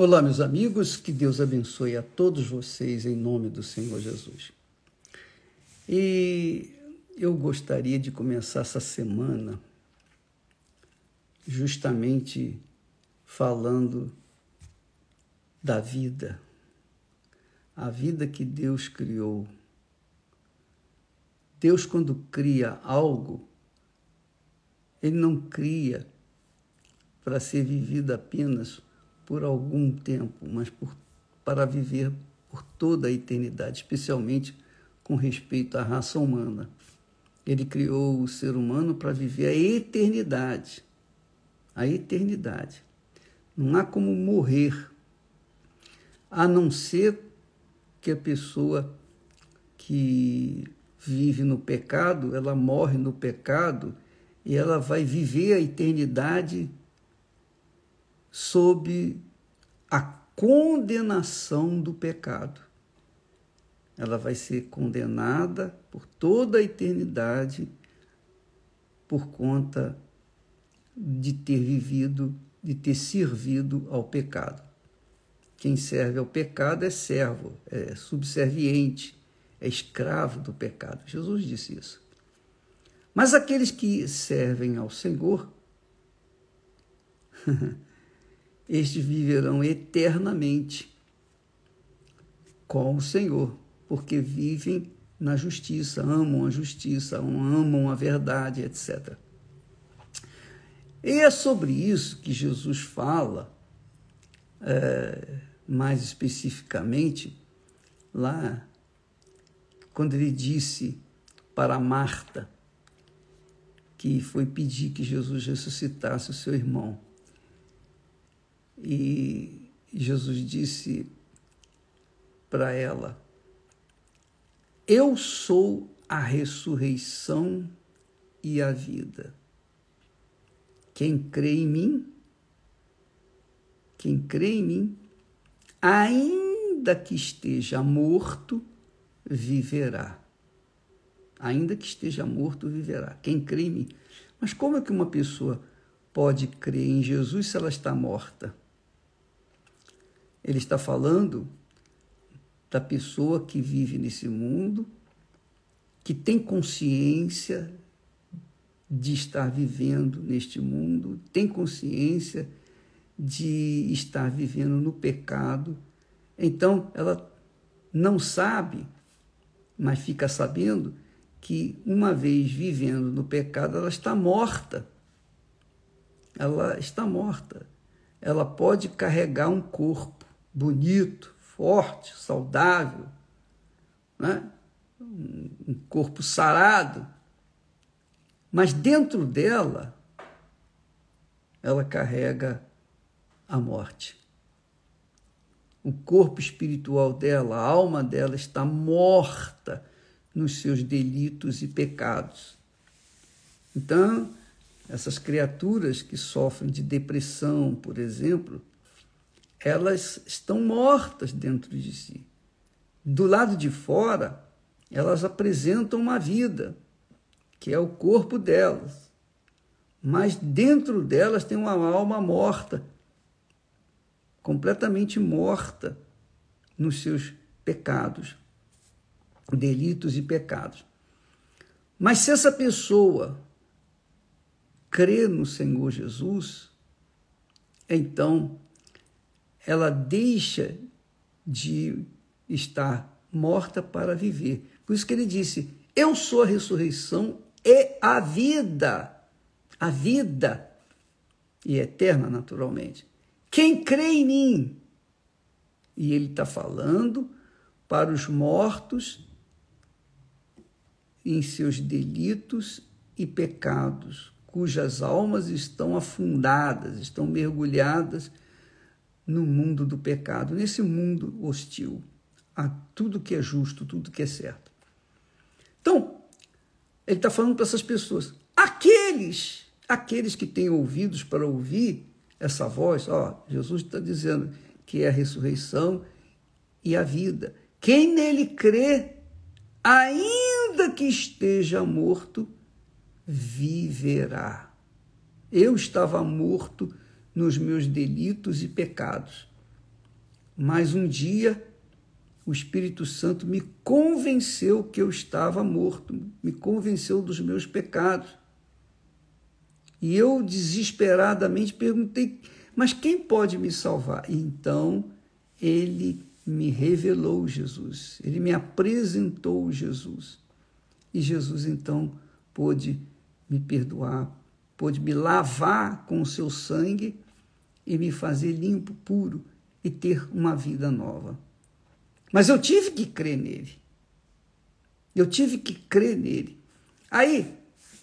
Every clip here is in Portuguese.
Olá, meus amigos, que Deus abençoe a todos vocês em nome do Senhor Jesus. E eu gostaria de começar essa semana justamente falando da vida, a vida que Deus criou. Deus, quando cria algo, Ele não cria para ser vivido apenas por algum tempo, mas por, para viver por toda a eternidade, especialmente com respeito à raça humana. Ele criou o ser humano para viver a eternidade. A eternidade. Não há como morrer, a não ser que a pessoa que vive no pecado, ela morre no pecado e ela vai viver a eternidade sob a condenação do pecado. Ela vai ser condenada por toda a eternidade por conta de ter vivido, de ter servido ao pecado. Quem serve ao pecado é servo, é subserviente, é escravo do pecado. Jesus disse isso. Mas aqueles que servem ao Senhor estes viverão eternamente com o Senhor, porque vivem na justiça, amam a justiça, amam a verdade, etc. E é sobre isso que Jesus fala, é, mais especificamente, lá, quando ele disse para Marta, que foi pedir que Jesus ressuscitasse o seu irmão. E Jesus disse para ela: Eu sou a ressurreição e a vida. Quem crê em mim, quem crê em mim, ainda que esteja morto, viverá. Ainda que esteja morto, viverá. Quem crê em mim. Mas como é que uma pessoa pode crer em Jesus se ela está morta? Ele está falando da pessoa que vive nesse mundo, que tem consciência de estar vivendo neste mundo, tem consciência de estar vivendo no pecado. Então, ela não sabe, mas fica sabendo que uma vez vivendo no pecado, ela está morta. Ela está morta. Ela pode carregar um corpo bonito, forte, saudável, né? um corpo sarado, mas dentro dela, ela carrega a morte. O corpo espiritual dela, a alma dela está morta nos seus delitos e pecados. Então, essas criaturas que sofrem de depressão, por exemplo, elas estão mortas dentro de si. Do lado de fora, elas apresentam uma vida, que é o corpo delas. Mas dentro delas tem uma alma morta, completamente morta nos seus pecados, delitos e pecados. Mas se essa pessoa crê no Senhor Jesus, então ela deixa de estar morta para viver. Por isso que ele disse: Eu sou a ressurreição e a vida. A vida. E eterna, naturalmente. Quem crê em mim? E ele está falando para os mortos em seus delitos e pecados, cujas almas estão afundadas, estão mergulhadas no mundo do pecado, nesse mundo hostil a tudo que é justo, tudo que é certo. Então, ele está falando para essas pessoas, aqueles, aqueles que têm ouvidos para ouvir essa voz, ó, Jesus está dizendo que é a ressurreição e a vida. Quem nele crê, ainda que esteja morto, viverá. Eu estava morto nos meus delitos e pecados. Mas um dia o Espírito Santo me convenceu que eu estava morto, me convenceu dos meus pecados. E eu desesperadamente perguntei: mas quem pode me salvar? Então ele me revelou Jesus, ele me apresentou Jesus. E Jesus então pôde me perdoar, pôde me lavar com o seu sangue e me fazer limpo, puro e ter uma vida nova. Mas eu tive que crer nele. Eu tive que crer nele. Aí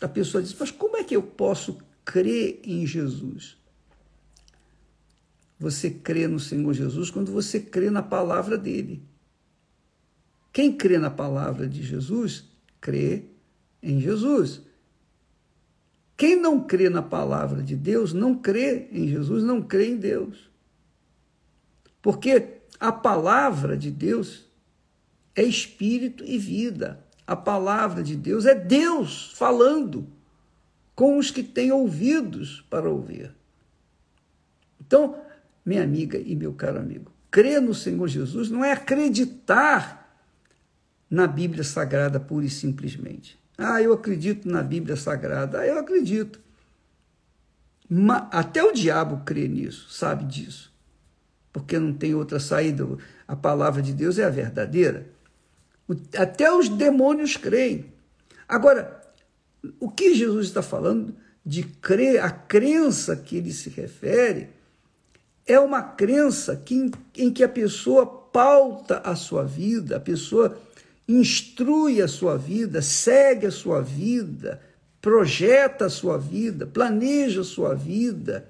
a pessoa diz: Mas como é que eu posso crer em Jesus? Você crê no Senhor Jesus quando você crê na palavra dele. Quem crê na palavra de Jesus, crê em Jesus. Quem não crê na palavra de Deus, não crê em Jesus, não crê em Deus. Porque a palavra de Deus é espírito e vida. A palavra de Deus é Deus falando com os que têm ouvidos para ouvir. Então, minha amiga e meu caro amigo, crer no Senhor Jesus não é acreditar na Bíblia Sagrada pura e simplesmente. Ah, eu acredito na Bíblia Sagrada. Ah, eu acredito. Mas até o diabo crê nisso, sabe disso porque não tem outra saída. A palavra de Deus é a verdadeira. Até os demônios creem. Agora, o que Jesus está falando de crer, a crença que ele se refere, é uma crença que, em que a pessoa pauta a sua vida, a pessoa instrui a sua vida, segue a sua vida, projeta a sua vida, planeja a sua vida,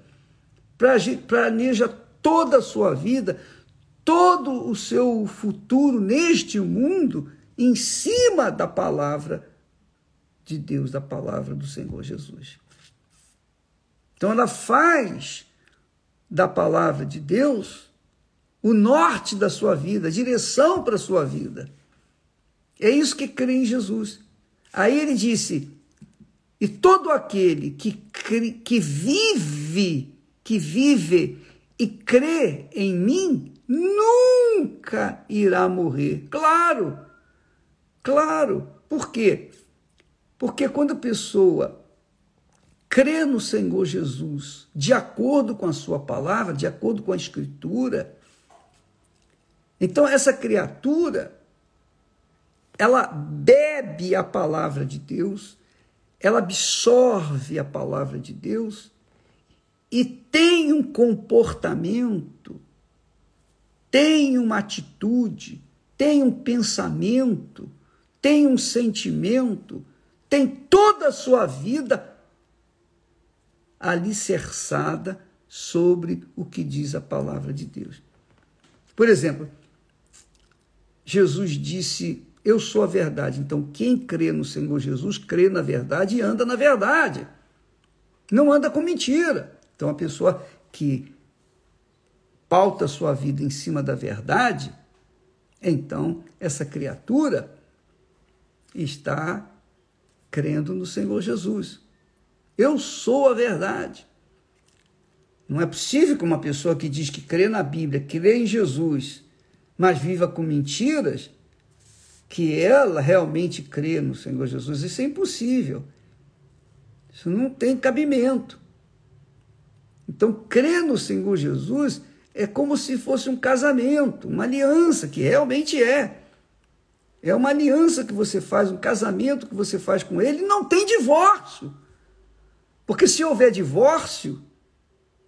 planeja toda a sua vida, todo o seu futuro neste mundo em cima da palavra de Deus, da palavra do Senhor Jesus. Então ela faz da palavra de Deus o norte da sua vida, a direção para a sua vida. É isso que crê em Jesus. Aí ele disse: e todo aquele que, que vive, que vive e crê em mim, nunca irá morrer. Claro, claro. Por quê? Porque quando a pessoa crê no Senhor Jesus, de acordo com a sua palavra, de acordo com a Escritura, então essa criatura, ela bebe a palavra de Deus, ela absorve a palavra de Deus e tem um comportamento, tem uma atitude, tem um pensamento, tem um sentimento, tem toda a sua vida alicerçada sobre o que diz a palavra de Deus. Por exemplo, Jesus disse: Eu sou a verdade. Então, quem crê no Senhor Jesus, crê na verdade e anda na verdade. Não anda com mentira. Então, a pessoa que pauta sua vida em cima da verdade, então essa criatura está crendo no Senhor Jesus. Eu sou a verdade. Não é possível que uma pessoa que diz que crê na Bíblia, crê em Jesus, mas viva com mentiras, que ela realmente crê no Senhor Jesus. Isso é impossível. Isso não tem cabimento. Então, crer no Senhor Jesus é como se fosse um casamento, uma aliança, que realmente é. É uma aliança que você faz, um casamento que você faz com ele, não tem divórcio. Porque se houver divórcio,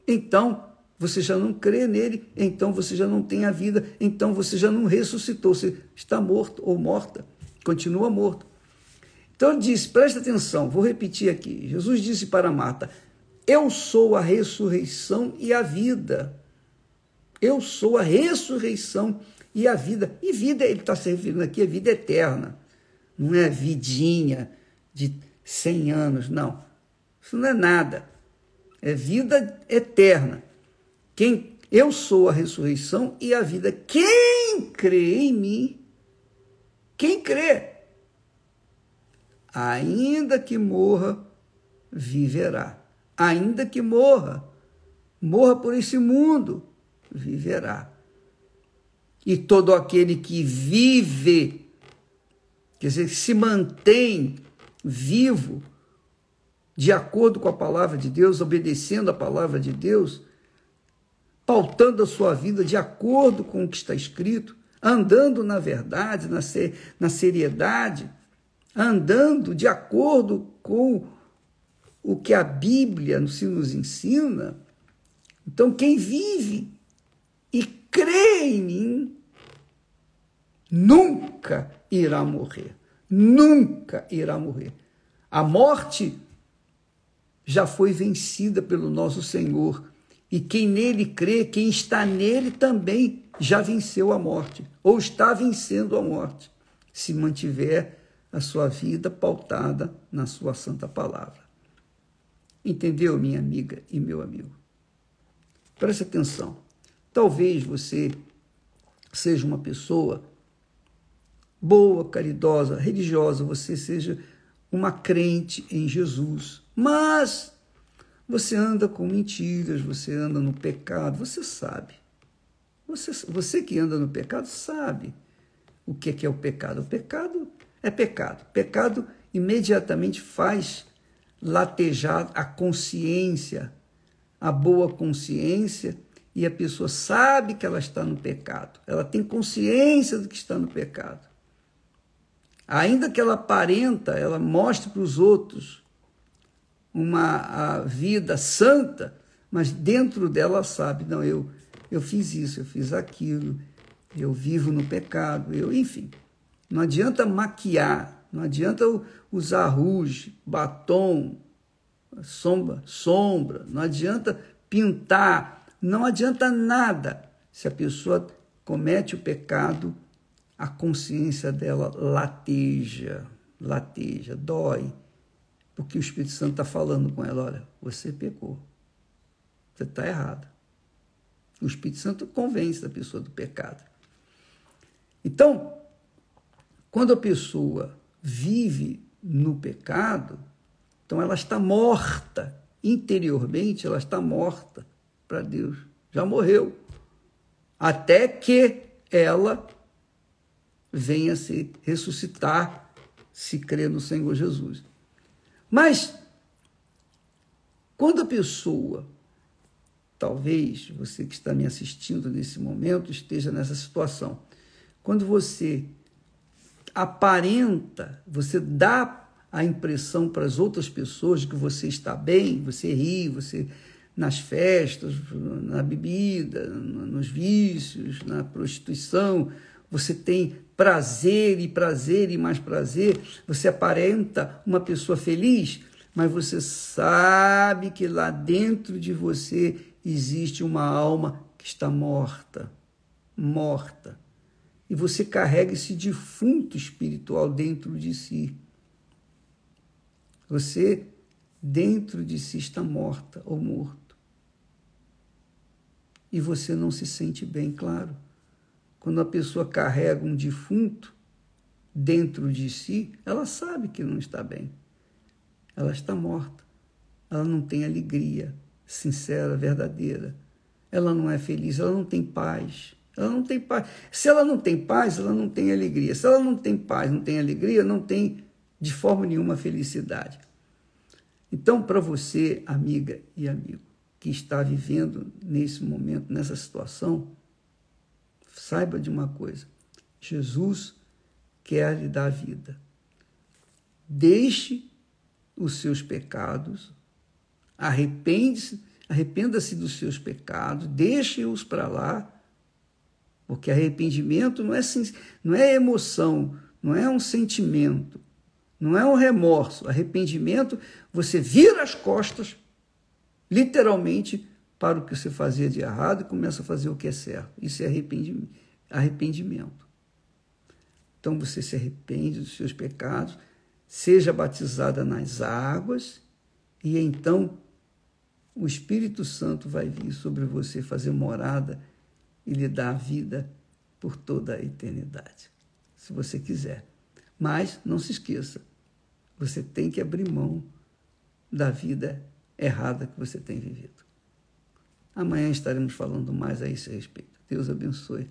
então você já não crê nele, então você já não tem a vida, então você já não ressuscitou, você está morto ou morta, continua morto. Então ele disse, presta atenção, vou repetir aqui. Jesus disse para Marta: eu sou a ressurreição e a vida. Eu sou a ressurreição e a vida. E vida, ele está se referindo aqui, é vida eterna. Não é vidinha de 100 anos, não. Isso não é nada. É vida eterna. Quem eu sou a ressurreição e a vida. Quem crê em mim, quem crê, ainda que morra, viverá ainda que morra, morra por esse mundo, viverá. E todo aquele que vive, quer dizer, se mantém vivo, de acordo com a palavra de Deus, obedecendo a palavra de Deus, pautando a sua vida de acordo com o que está escrito, andando na verdade, na, ser, na seriedade, andando de acordo com o que a Bíblia nos ensina. Então, quem vive e crê em mim, nunca irá morrer. Nunca irá morrer. A morte já foi vencida pelo nosso Senhor. E quem nele crê, quem está nele também já venceu a morte, ou está vencendo a morte, se mantiver a sua vida pautada na sua santa palavra. Entendeu, minha amiga e meu amigo? Preste atenção. Talvez você seja uma pessoa boa, caridosa, religiosa, você seja uma crente em Jesus, mas você anda com mentiras, você anda no pecado, você sabe. Você, você que anda no pecado sabe o que é, que é o pecado. O pecado é pecado. Pecado imediatamente faz latejar a consciência, a boa consciência, e a pessoa sabe que ela está no pecado. Ela tem consciência do que está no pecado. Ainda que ela aparenta, ela mostre para os outros uma vida santa, mas dentro dela sabe, não, eu eu fiz isso, eu fiz aquilo, eu vivo no pecado, eu, enfim. Não adianta maquiar, não adianta usar rouge, batom, sombra, sombra, não adianta pintar, não adianta nada. Se a pessoa comete o pecado, a consciência dela lateja, lateja, dói, porque o Espírito Santo está falando com ela: olha, você pecou, você está errado. O Espírito Santo convence a pessoa do pecado. Então, quando a pessoa vive no pecado, então ela está morta interiormente, ela está morta para Deus. Já morreu. Até que ela venha se ressuscitar, se crer no Senhor Jesus. Mas, quando a pessoa Talvez você que está me assistindo nesse momento esteja nessa situação. Quando você aparenta, você dá a impressão para as outras pessoas de que você está bem, você ri, você nas festas, na bebida, nos vícios, na prostituição, você tem prazer e prazer e mais prazer, você aparenta uma pessoa feliz, mas você sabe que lá dentro de você existe uma alma que está morta, morta. E você carrega esse defunto espiritual dentro de si. Você, dentro de si, está morta ou morto. E você não se sente bem, claro. Quando a pessoa carrega um defunto dentro de si, ela sabe que não está bem. Ela está morta. Ela não tem alegria, sincera, verdadeira. Ela não é feliz, ela não tem paz. Ela não tem paz. Se ela não tem paz, ela não tem alegria. Se ela não tem paz, não tem alegria, não tem de forma nenhuma felicidade. Então, para você, amiga e amigo, que está vivendo nesse momento, nessa situação, saiba de uma coisa: Jesus quer lhe dar vida. Deixe os seus pecados, Arrepende-se, arrependa-se dos seus pecados, deixe-os para lá, porque arrependimento não é, não é emoção, não é um sentimento, não é um remorso. Arrependimento, você vira as costas, literalmente, para o que você fazia de errado e começa a fazer o que é certo. Isso é arrependimento. Então você se arrepende dos seus pecados, seja batizada nas águas, e então o Espírito Santo vai vir sobre você fazer morada e lhe dar a vida por toda a eternidade, se você quiser. Mas não se esqueça, você tem que abrir mão da vida errada que você tem vivido. Amanhã estaremos falando mais a esse respeito. Deus abençoe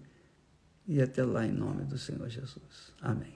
e até lá em nome do Senhor Jesus. Amém.